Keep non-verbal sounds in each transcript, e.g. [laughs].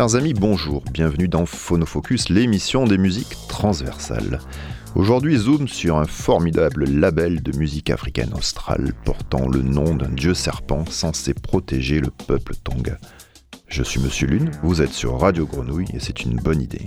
Chers amis, bonjour, bienvenue dans Phonofocus, l'émission des musiques transversales. Aujourd'hui, zoom sur un formidable label de musique africaine australe portant le nom d'un dieu serpent censé protéger le peuple tonga. Je suis Monsieur Lune, vous êtes sur Radio Grenouille et c'est une bonne idée.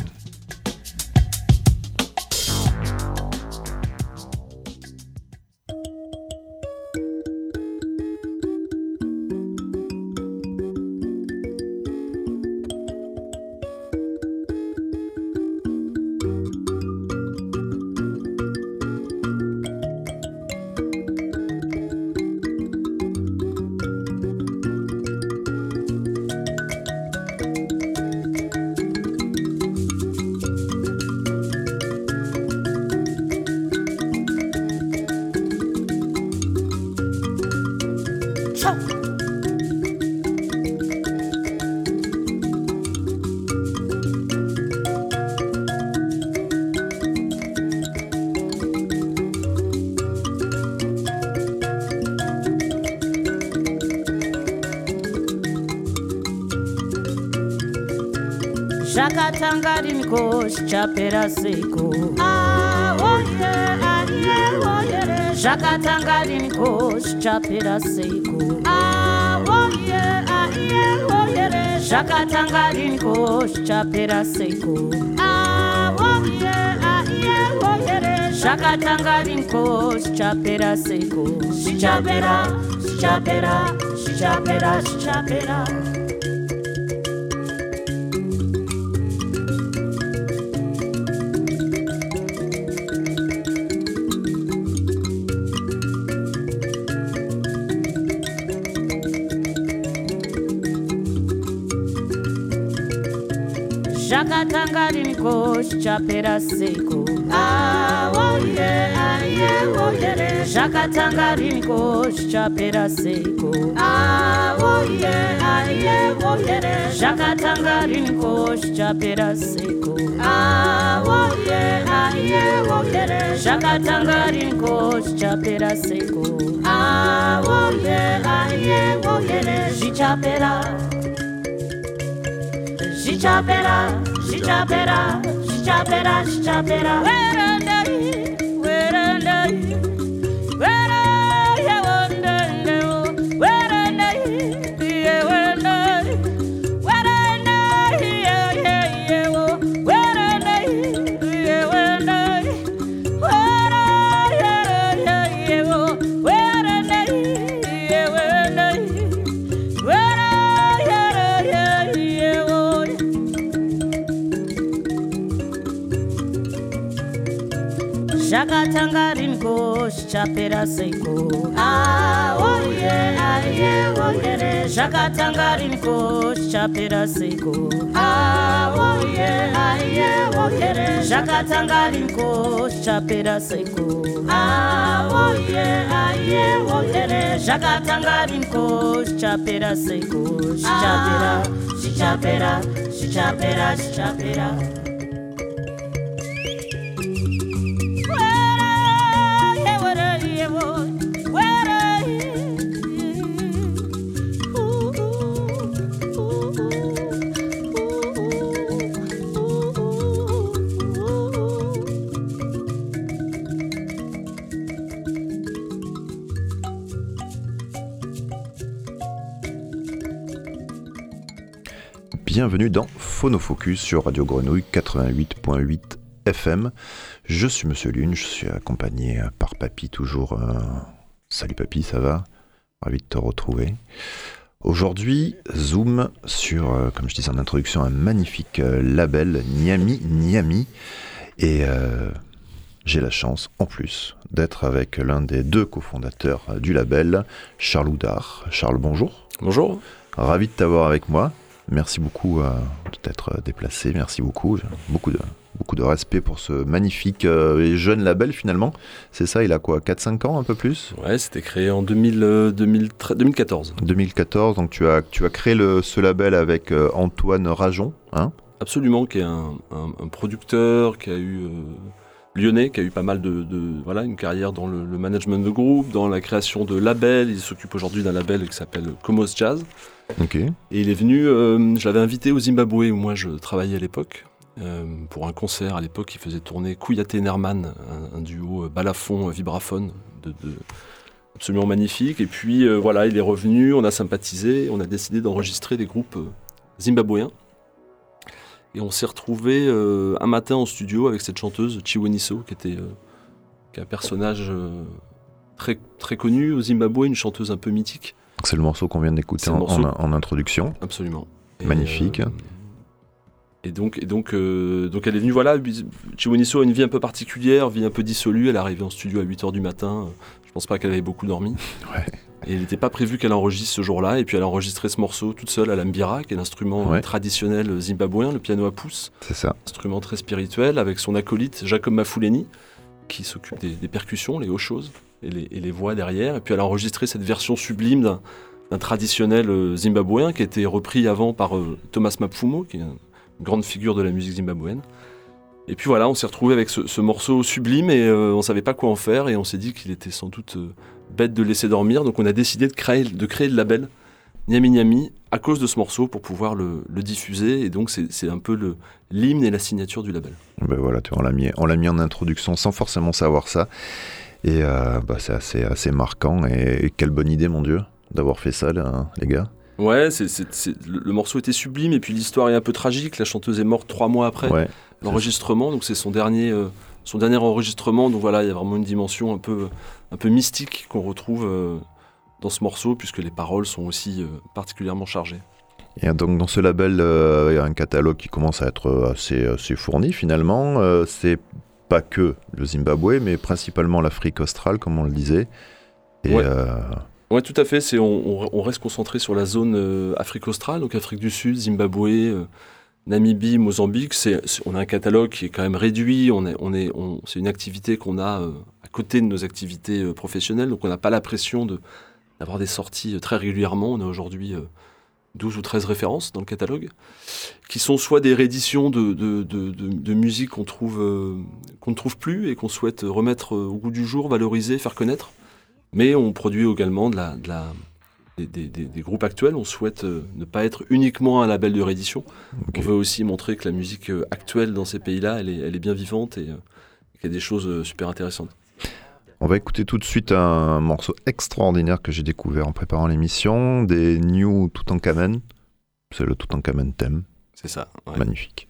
Chapera seiko zvakatanga riniko zvichapera seiko zvakatanga riniko zvichapera seiko zvakatanga riniko zvichapera seiko zvichapera zvichapera zvichapera zvichapera akatanga rimikoshi chapera seko zvakatanga rimikoshi chapera seko. Zvakatanga rimikoshi chapera seko. Zvakatanga rimikoshi chapera seko. Zvichapera she chop it up, she chop it up, she chop it up, she it up. chapera seiko aoye ah, aiye oyere. Zvakatanga riniko chapera seiko aoye ah, aiye oyere. Zvakatanga riniko chapera seiko aoye ah, aiye oyere. Zvakatanga riniko chapera seiko chichapera chichapera chichapera chichapera bienvenue dans Phonofocus sur Radio Grenouille 88.8 FM. Je suis Monsieur Lune, je suis accompagné par Papy toujours. Euh, salut Papy, ça va? Ravi de te retrouver. Aujourd'hui, zoom sur, euh, comme je disais en introduction, un magnifique euh, label Niami Niami. Et j'ai la chance, en plus, d'être avec l'un des deux cofondateurs du label, Charles Houdard. Charles, bonjour. Bonjour. Ravi de t'avoir avec moi. Merci beaucoup euh, de t'être déplacé, merci beaucoup. Beaucoup de, beaucoup de respect pour ce magnifique euh, et jeune label finalement. C'est ça, il a quoi 4-5 ans un peu plus? Ouais, c'était créé en 2000, 2014. 2014, donc tu as, tu as créé le, ce label avec euh, Antoine Rajon, hein? Absolument, qui est un, un, producteur qui a eu lyonnais qui a eu pas mal de, de- voilà une carrière dans le, le management de groupe, dans la création de labels. Il s'occupe aujourd'hui d'un label qui s'appelle Comos Jazz. Ok. Et il est venu, euh, je l'avais invité au Zimbabwe où moi je travaillais à l'époque, euh, pour un concert à l'époque. Il faisait tourner Kouyaté Nerman, un, un duo euh, balafon vibraphone de, de- absolument magnifique. Et puis euh, voilà, il est revenu, on a sympathisé, on a décidé d'enregistrer des groupes zimbabwéens. Et on s'est retrouvé euh, un matin en studio avec cette chanteuse Chiweniso, qui était euh, qui est un personnage euh, très, très connu au Zimbabwe, une chanteuse un peu mythique. C'est le morceau qu'on vient d'écouter en, en- en introduction. Absolument. Et, Magnifique. et donc, et donc, donc elle est venue, voilà, Chiwoniso a une vie un peu particulière, vie un peu dissolue, elle est arrivée en studio à 8h du matin, je pense pas qu'elle avait beaucoup dormi. Ouais. Et il n'était pas prévu qu'elle enregistre ce jour-là, et puis elle a enregistré ce morceau toute seule à la mbira, qui est l'instrument Ouais. traditionnel zimbabwéen, le piano à pouce, C'est ça. instrument très spirituel, avec son acolyte Jacob Mafuleni, qui s'occupe des, des percussions, les hauts choses, et les, et les voix derrière. Et puis elle a enregistré cette version sublime d'un d'un traditionnel euh, zimbabwéen qui a été repris avant par euh, Thomas Mapfumo, qui est une grande figure de la musique zimbabwéenne. Et puis voilà, on s'est retrouvé avec ce, ce morceau sublime et euh, on savait pas quoi en faire et on s'est dit qu'il était sans doute euh, bête de laisser dormir. Donc on a décidé de créer, le label Nyami Nyami à cause de ce morceau pour pouvoir le, diffuser. Et donc c'est un peu l'hymne et la signature du label. Ben voilà, tu vois, on l'a mis, on l'a mis en introduction sans forcément savoir ça. Et euh, bah, c'est assez, assez marquant. Et, et quelle bonne idée, mon Dieu, d'avoir fait ça, là, les gars. Ouais, le, le morceau était sublime et puis l'histoire est un peu tragique. La chanteuse est morte trois mois après Ouais. l'enregistrement, donc c'est son dernier, euh, son dernier enregistrement. Donc voilà, il y a vraiment une dimension un peu, un peu mystique qu'on retrouve euh, dans ce morceau puisque les paroles sont aussi euh, particulièrement chargées. Et donc dans ce label, il y a un catalogue qui commence à être assez, assez fourni finalement. C'est pas que le Zimbabwe, mais principalement l'Afrique australe, comme on le disait. Et Ouais. Ouais, tout à fait. C'est on, on- reste concentré sur la zone euh, Afrique australe, donc Afrique du Sud, Zimbabwe, euh, Namibie, Mozambique. On a un catalogue qui est quand même réduit. On on est, c'est une activité qu'on a euh, à côté de nos activités professionnelles, donc on n'a pas la pression de d'avoir des sorties très régulièrement. On a aujourd'hui euh, 12 ou 13 références dans le catalogue, qui sont soit des rééditions de, de, de, de- musique qu'on trouve, qu'on ne trouve plus et qu'on souhaite remettre au goût du jour, valoriser, faire connaître. Mais on produit également de la, de la, des, des- des- des groupes actuels. On souhaite euh, ne pas être uniquement un label de réédition. On veut aussi montrer que la musique euh, actuelle dans ces pays-là, elle est, elle est bien vivante et euh, qu'il y a des choses super intéressantes. on va écouter tout de suite un morceau extraordinaire que j'ai découvert en préparant l'émission, des New Toutankhamen. C'est le Toutankhamen thème, C'est ça. ouais. magnifique.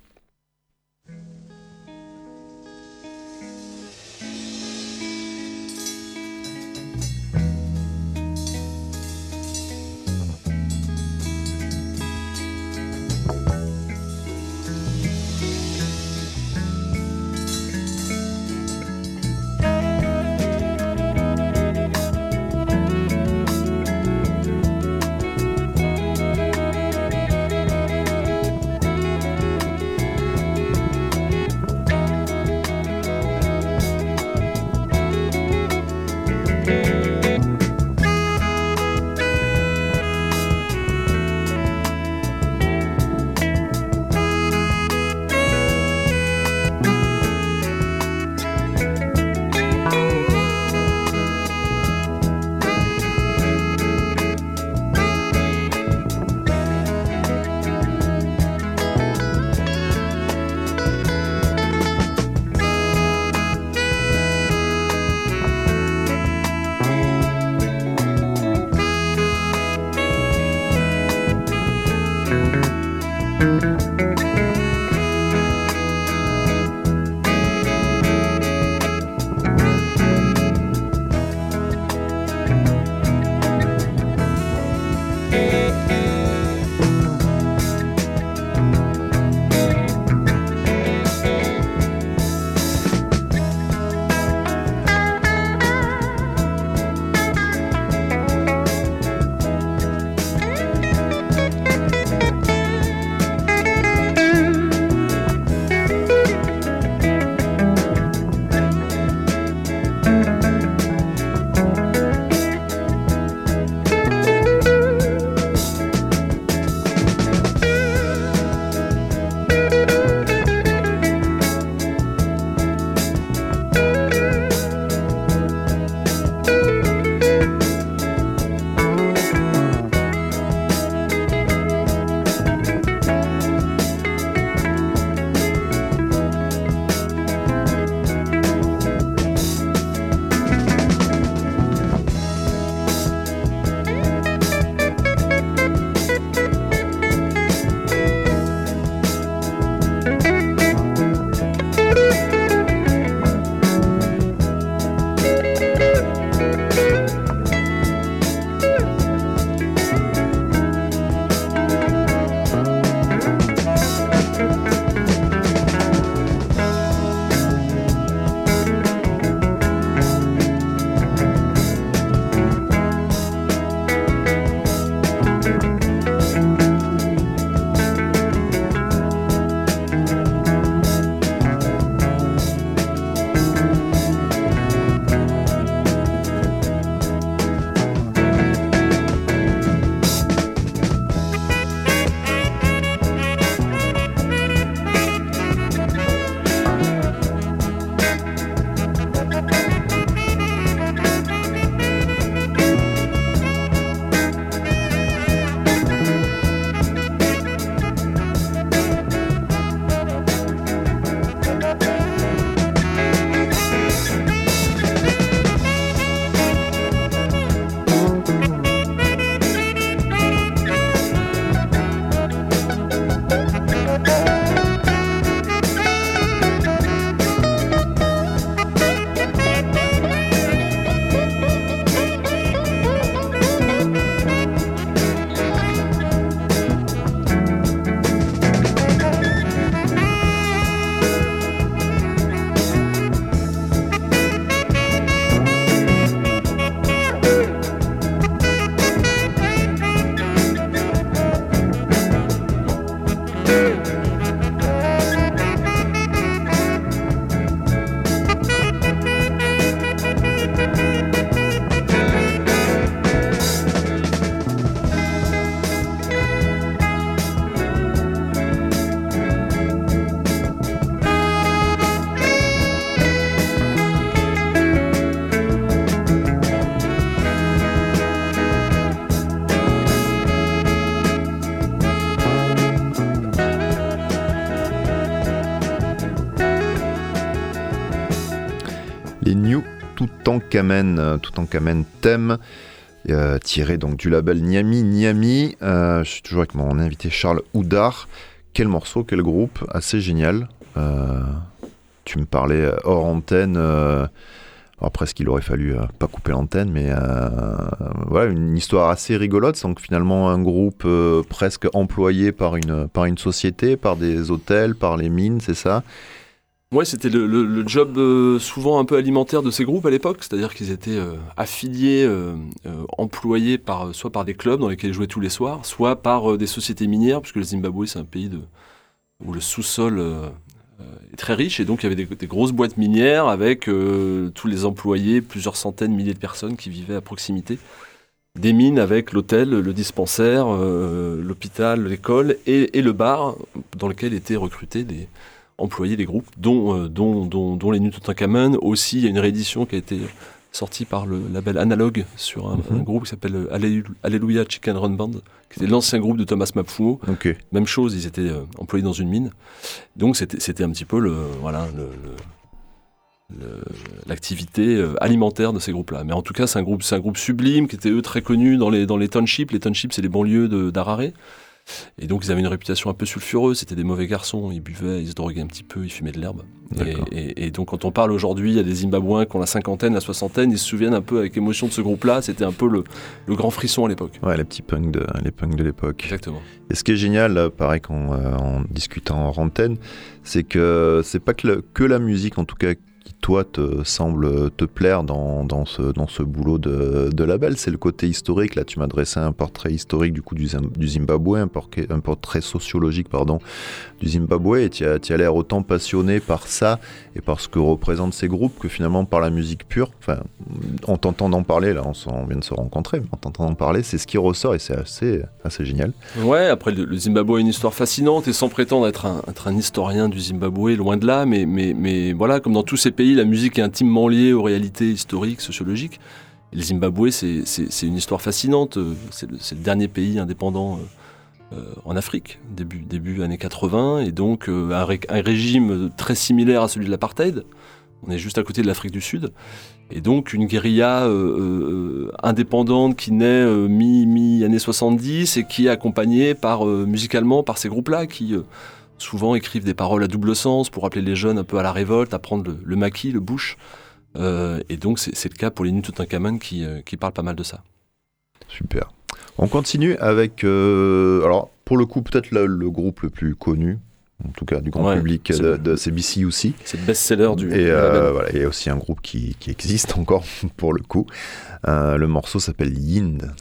Toutankhamen, Toutankhamen thème, euh, tiré donc du label Niami Niami. Euh, je suis toujours avec mon invité Charles Houdard. Quel morceau, quel groupe, assez génial. Euh, tu me parlais hors antenne. alors presque il aurait fallu pas couper l'antenne, mais voilà une histoire assez rigolote. Donc finalement un groupe presque employé par une par une société, par des hôtels, par les mines, c'est ça Ouais, c'était le, job euh, souvent un peu alimentaire de ces groupes à l'époque, c'est-à-dire qu'ils étaient euh, affiliés, euh, employés par, soit par des clubs dans lesquels ils jouaient tous les soirs, soit par des sociétés minières, puisque le Zimbabwe c'est un pays où le sous-sol est très riche, et donc il y avait des, grosses boîtes minières avec tous les employés, plusieurs centaines, milliers de personnes qui vivaient à proximité. Des mines avec l'hôtel, le dispensaire, l'hôpital, l'école et, le bar dans lequel étaient recrutés des, employer des groupes, dont, euh, dont, dont, dont les Aussi, il y a une réédition qui a été sortie par le label Analog sur un, mhm. groupe qui s'appelle euh, Alléluia Chicken Run Band, qui était l'ancien groupe de Thomas Mapfumo. Même chose, ils étaient euh, employés dans une mine. Donc c'était un petit peu le, voilà, le, l'activité alimentaire de ces groupes-là. Mais en tout cas, c'est un groupe, c'est un groupe sublime qui était eux très connu dans les dans les townships. Les townships, c'est les banlieues d'Harare. Et donc ils avaient une réputation un peu sulfureuse, c'était des mauvais garçons, ils buvaient, ils se droguaient un petit peu, ils fumaient de l'herbe. Et, donc quand on parle aujourd'hui, il y a des Zimbabwéens qui ont la cinquantaine, la soixantaine, ils se souviennent un peu avec émotion de ce groupe-là, c'était un peu le, grand frisson à l'époque. Ouais, les petits punks de, les punks de l'époque. Exactement. Et ce qui est génial, pareil qu'en euh, en discutant en antenne, c'est que c'est pas que, que la musique, en tout cas toi te semble te plaire dans, dans, ce, dans ce boulot de, de label, c'est le côté historique. Là, tu m'as dressé un portrait historique du coup du, du Zimbabwe, un portrait, sociologique pardon, du Zimbabwe, et tu as, as l'air autant passionné par ça et par ce que représentent ces groupes que finalement par la musique pure. Enfin, en t'entendant parler, là, on, vient de se rencontrer, mais en t'entendant parler, c'est ce qui ressort et c'est assez, assez génial. Ouais, après le, Zimbabwe a une histoire fascinante et sans prétendre être un, être un historien du Zimbabwe, loin de là, mais, mais, mais voilà, comme dans tous ces pays, la musique est intimement liée aux réalités historiques, sociologiques. le Zimbabwe, c'est une histoire fascinante. C'est le, dernier pays indépendant euh, euh, en Afrique, début, début années 80, et donc euh, un, régime très similaire à celui de l'apartheid. On est juste à côté de l'Afrique du Sud. Et donc une guérilla indépendante qui naît mi-années 70 et qui est accompagnée par, musicalement par ces groupes-là qui souvent écrivent des paroles à double sens pour appeler les jeunes un peu à la révolte, à prendre le, maquis, le bush. Euh, et donc c'est le cas pour les Nuit qui, euh, qui parlent pas mal de ça. Super. On continue avec, euh, alors pour le coup peut-être le, groupe le plus connu, en tout cas du grand public de, de CBC aussi. C'est le best-seller du. Et voilà, il y a aussi un groupe qui, qui existe [laughs] encore pour le coup. le morceau s'appelle Yind.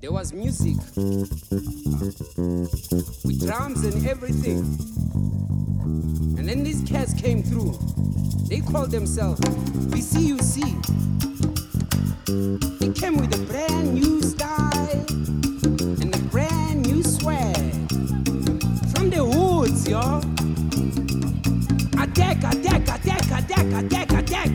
There was music with drums and everything. And then these cats came through. They called themselves VCUC. They came with a brand new style y'all. I deck, I deck, I deck, I deck, I deck, I deck.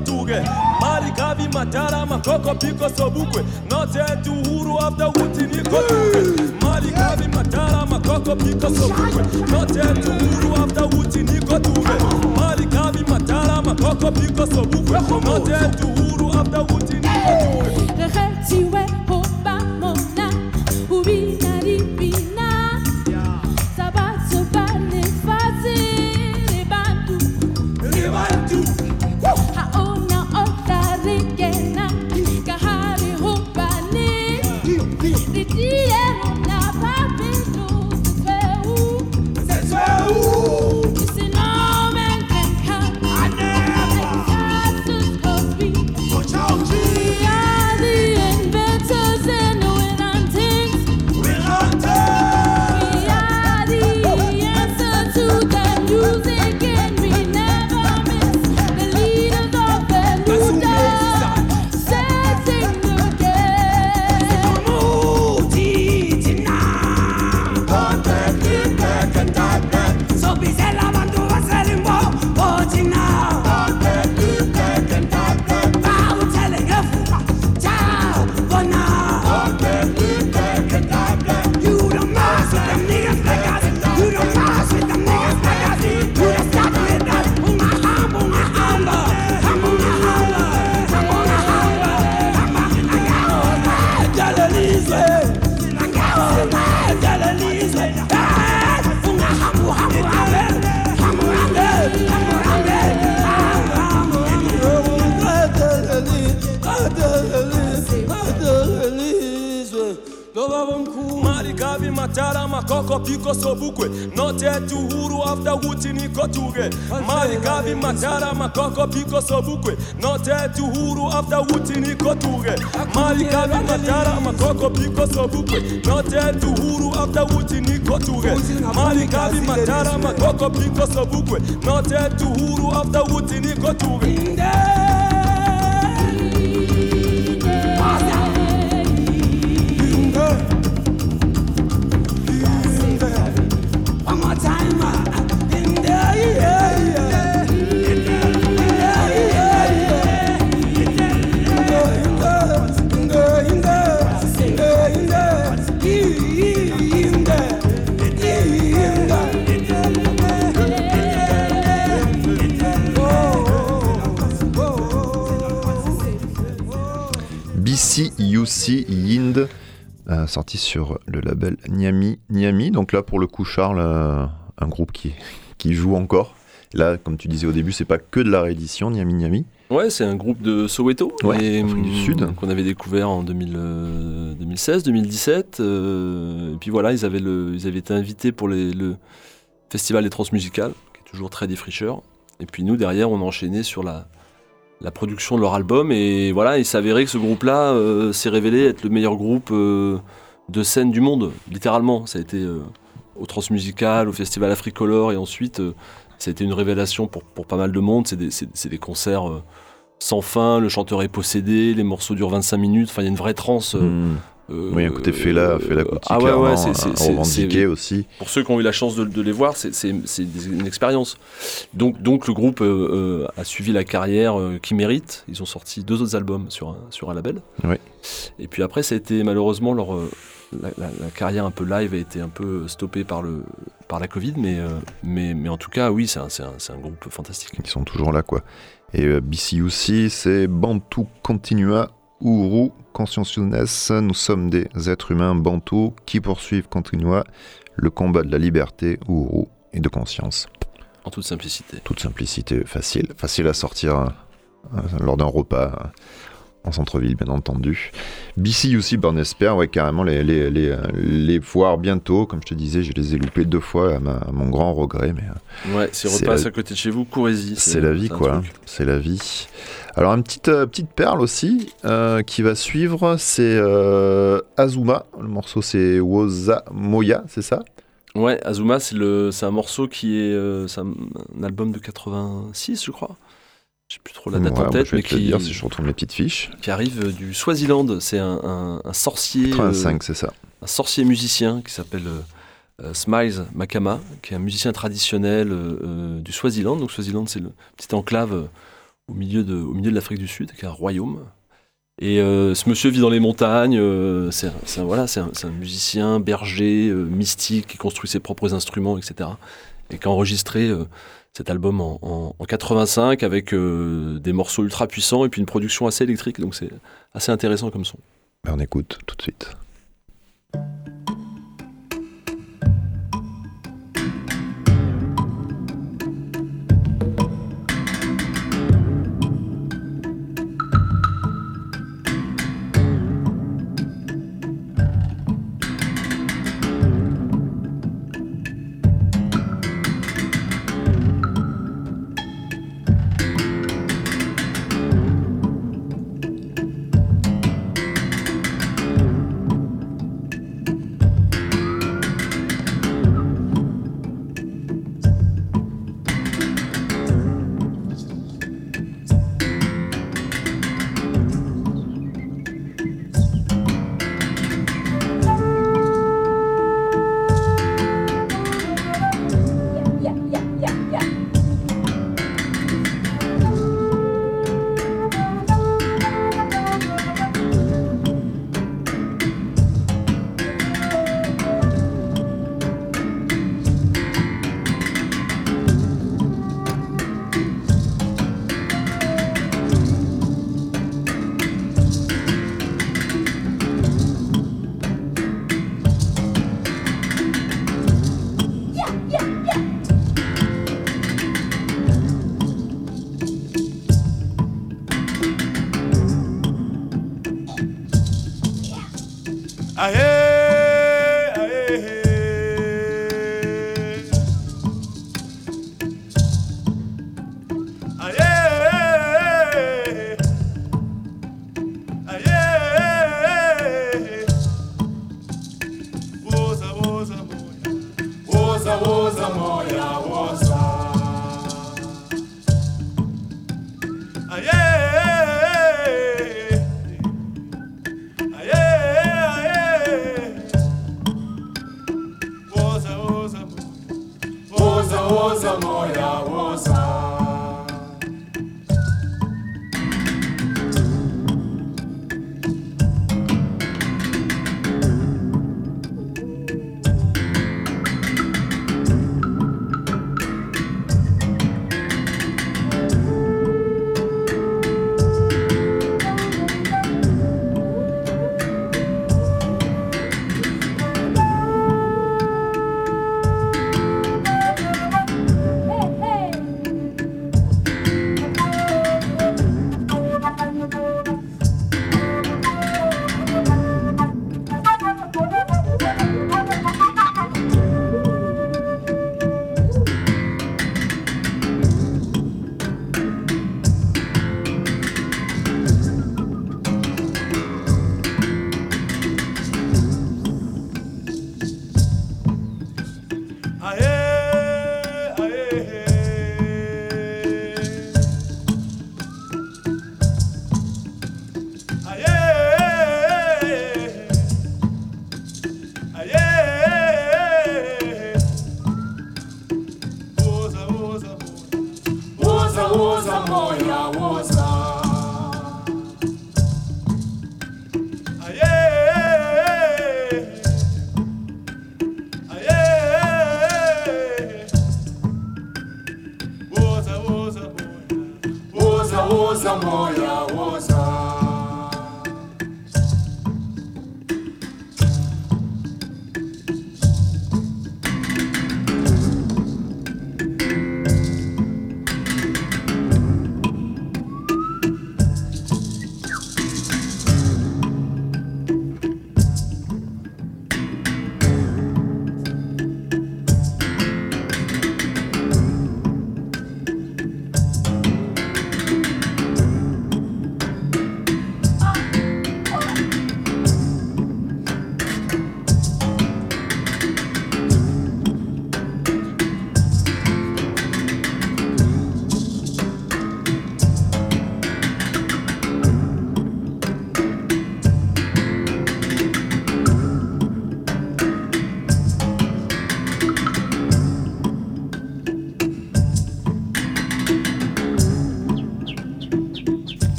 Tuge, Mali Kavi, Matara, Makoko, Piko, Sobukwe, not yet to Huru after niko Kotuge, Mali Kavi, Matara, Makoko, Piko, Sobukwe, not yet to Huru after niko Kotuge, Mali Kavi, Matara, Makoko, Piko, Sobukwe, not yet to Huru after Wutini Kotuge. kuti nikotuke malikavi matara makoko piko sobukwe. Notetu huru afta wuti nikotuke malikavi matara makoko piko sobukwe. Notetu huru afta wuti nikotuke malikavi matara makoko piko sobukwe. Notetu huru afta wuti nikotuke BCUC Yind, euh, sorti sur le label Niami Niami. Donc là, pour le coup, Charles, euh, un groupe qui, [laughs] qui joue encore. Là, comme tu disais au début, c'est pas que de la réédition, Niami Niami. Ouais, c'est un groupe de Soweto Ouais, et, du hum, Sud. qu'on avait découvert en 2000, euh, 2016, 2017. euh, et puis voilà, ils avaient, le, ils avaient été invités pour les- le festival des transmusicales, qui est toujours très défricheur. Et puis nous, derrière, on a enchaîné sur la, la production de leur album. Et voilà, il s'avérait que ce groupe-là euh, s'est révélé être le meilleur groupe euh, de scène du monde, littéralement. Ça a été euh, au transmusical, au festival Africolor, et ensuite, euh, ça a été une révélation pour, pas mal de monde. C'est des, concerts sans fin, le chanteur est possédé, les morceaux durent 25 minutes, enfin il y a une vraie transe. Hmm. Euh, oui, un côté Fela, Fela Kuti, ah ouais, ouais, c'est- aussi. pour ceux qui ont eu la chance de, de les voir, c'est- une expérience. Donc, donc le groupe euh, euh, a suivi la carrière euh, qu'il mérite. Ils ont sorti deux autres albums sur un, sur un label. Oui. Et puis après, ça a été malheureusement leur, euh, la, la- la carrière un peu live a été un peu stoppée par, le, par la Covid. Mais, mais, mais en tout cas, oui, c'est un, un- un groupe fantastique. Ils sont toujours là, quoi. Et BCUC, c'est Bantu Continua Uru Consciousness. Nous sommes des êtres humains Bantu qui poursuivent Continua le combat de la liberté, Uru, et de conscience. En toute simplicité. Toute simplicité, facile. Facile à sortir euh, euh, lors d'un repas euh, en centre-ville, bien entendu. Ben, on espère, ouais, carrément les, les, les, euh, les voir bientôt. Comme je te disais, je les ai loupés deux fois à, ma- à mon grand regret, mais Ouais, si repasse la- à côté de chez vous, courez-y. c'est la vie, quoi. C'est la vie. Alors, une petite, euh, petite perle aussi euh, qui va suivre, c'est euh, Azuma. Le morceau, c'est Woza Moya, c'est ça? Ouais, Azuma, c'est le- c'est un morceau qui est. un, un album de 86, je crois. Je sais plus trop la date Ouais, en tête, Je vais mais te qui, dire si je retrouve mes petites fiches. qui arrive du Swaziland. C'est un, un- un sorcier. euh, 85, c'est ça. un sorcier musicien qui s'appelle Smiles Makama, qui est un musicien traditionnel euh, euh, du Swaziland. Donc Swaziland, c'est le petit enclave au milieu de, au milieu de l'Afrique du Sud, qui est un royaume. Et euh, ce monsieur vit dans les montagnes. euh, c'est un- voilà, un, un musicien berger, euh, mystique, qui construit ses propres instruments, etc. Et qui a enregistré cet album en, en- en 85 avec des morceaux ultra puissants et puis une production assez électrique. Donc c'est assez intéressant comme son. Ben, on écoute tout de suite. Aê!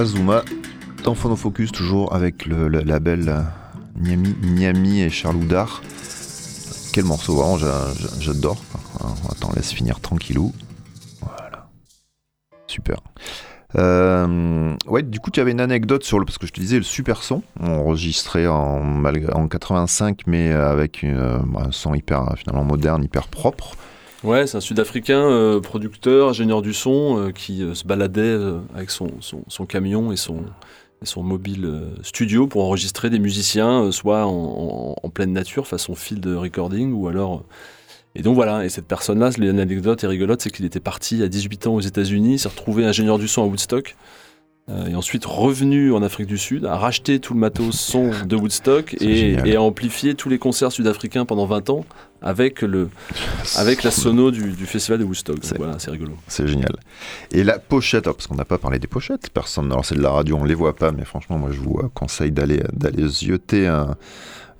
Azuma dans Phonofocus, toujours avec le, le label euh, Niami, et Charles Houdard. Quel morceau, vraiment, j'a- j'a- j'adore. Attends, laisse finir tranquillou. Voilà. Super. Euh, ouais, du coup, tu avais une anecdote sur le. Parce que je te disais, le super son, enregistré en, en 85, mais avec euh, un son hyper, finalement, moderne, hyper propre. Ouais, c'est un Sud-Africain, euh, producteur, ingénieur du son, euh, qui euh, se baladait avec son, son, camion et son, son mobile studio pour enregistrer des musiciens, soit en, en- en pleine nature, façon field recording, ou alors... et donc voilà, et cette personne-là, l'anecdote est rigolote, c'est qu'il était parti à 18 ans aux États-Unis, s'est retrouvé ingénieur du son à Woodstock, et ensuite revenu en Afrique du Sud, a racheté tout le matos son [laughs] de Woodstock et, a amplifié tous les concerts sud-africains pendant 20 ans avec, le, [laughs] avec la sono du, du festival de Woodstock. C'est- voilà, rigolo. C'est génial. Et la pochette, alors, parce qu'on n'a pas parlé des pochettes, personne, alors c'est de la radio, on les voit pas, mais franchement, moi je vous euh, conseille d'aller jeter un,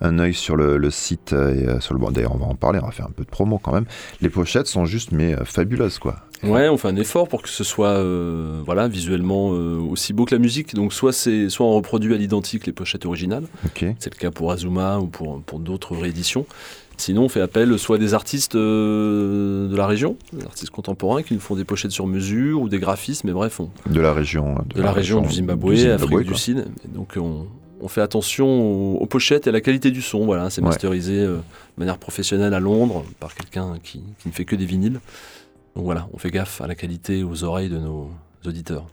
un œil sur le, le site euh, et euh, sur le bon. D'ailleurs, on va en parler, on va faire un peu de promo quand même. Les pochettes sont juste mais euh, fabuleuses quoi. Ouais, on fait un effort pour que ce soit euh, voilà, visuellement euh, aussi beau que la musique. Donc soit, c'est, soit on reproduit à l'identique les pochettes originales, Ok. c'est le cas pour Azuma ou pour, pour d'autres rééditions. Sinon, on fait appel soit à des artistes euh, de la région, des artistes contemporains qui nous font des pochettes sur mesure ou des graphismes, mais bref, on, De la région. de la région du Zimbabwe, Afrique du. Sud. Et donc on, on fait attention aux, aux pochettes et à la qualité du son. Voilà, c'est Ouais. masterisé euh, de manière professionnelle à Londres par quelqu'un qui, qui ne fait que des vinyles. Donc voilà, on fait gaffe à la qualité, aux oreilles de nos auditeurs.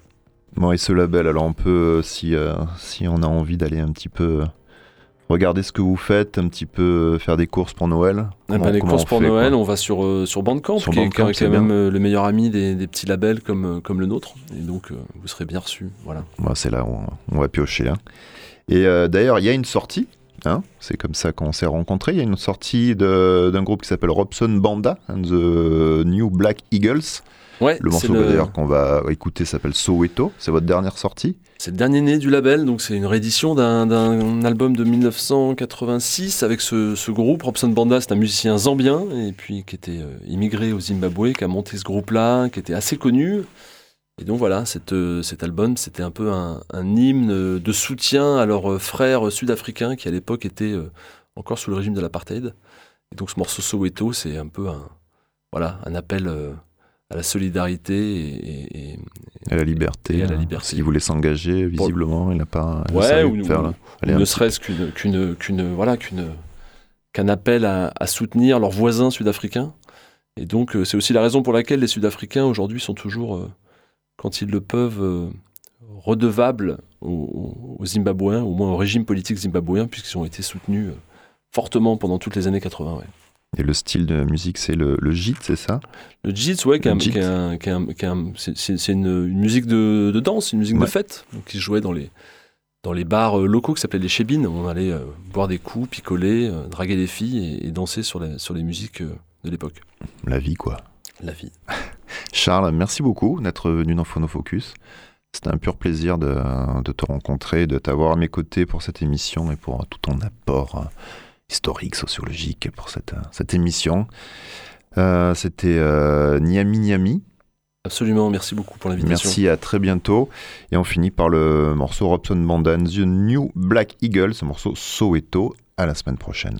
Bon, et ce label, alors on peut, euh, si, euh, si on a envie d'aller un petit peu regarder ce que vous faites, un petit peu faire des courses pour Noël. Comment- pas les comment courses on pour fait, Noël, on va sur, euh, sur Bandcamp, Sur qui est- qui quand même euh, le meilleur ami des, des petits labels comme, comme le nôtre. Et donc euh, vous serez bien reçus. Voilà. Bon, c'est là où on, on va piocher. hein. Et euh, d'ailleurs, il y a une sortie. hein, c'est comme ça qu'on s'est rencontrés. Il y a une sortie d'un groupe qui s'appelle Robson Banda and the New Black Eagles. Ouais, Le morceau le- d'ailleurs qu'on va écouter s'appelle Soweto. C'est votre dernière sortie. C'est le dernier né du label, donc c'est une réédition d'un d'un album de 1986 avec ce, ce groupe. Robson Banda, c'est un musicien zambien et puis qui était euh, immigré au Zimbabwe, qui a monté ce groupe-là, qui était assez connu. Et donc voilà, cette, euh, cet album, c'était un peu un, un hymne de soutien à leurs euh, frères sud-africains qui à l'époque étaient euh, encore sous le régime de l'apartheid. Et donc ce morceau Soweto, c'est un peu un, voilà, un appel à la solidarité et- et, et, À la liberté. Et à la hein, liberté. Parce qu'il voulait s'engager, visiblement, il n'a pas. Ouais, ou, faire, ou- ne serait-ce qu'une, qu'une, qu'une, voilà, qu'une, qu'un appel à, à soutenir leurs voisins sud-africains. Et donc, c'est aussi la raison pour laquelle les Sud-Africains aujourd'hui sont toujours, quand ils le peuvent, euh, redevables aux, aux Zimbabwéens, au moins au régime politique zimbabwéen, puisqu'ils ont été soutenus euh, fortement pendant toutes les années 80. ouais. Et le style de musique, c'est le, le gîte, c'est ça? Le est un- c'est, une, musique de, de danse, une musique de fête, qui se jouait dans les, dans les bars euh, locaux qui s'appelaient les chébines. où On allait euh, boire des coups, picoler, euh, draguer des filles et, et danser sur, les- sur les musiques euh, de l'époque. La vie, quoi. La vie. [laughs] Charles, merci beaucoup d'être venu dans Phonofocus. C'était un pur plaisir de, de te rencontrer, de t'avoir à mes côtés pour cette émission et pour tout ton apport euh, historique, sociologique pour cette, euh, cette émission. Euh, C'était euh, Niami Niami. Absolument, merci beaucoup pour l'invitation. Merci, à très bientôt. Et on finit par le morceau Robson Banda and The New Black Eagle, ce morceau Soweto. À la semaine prochaine.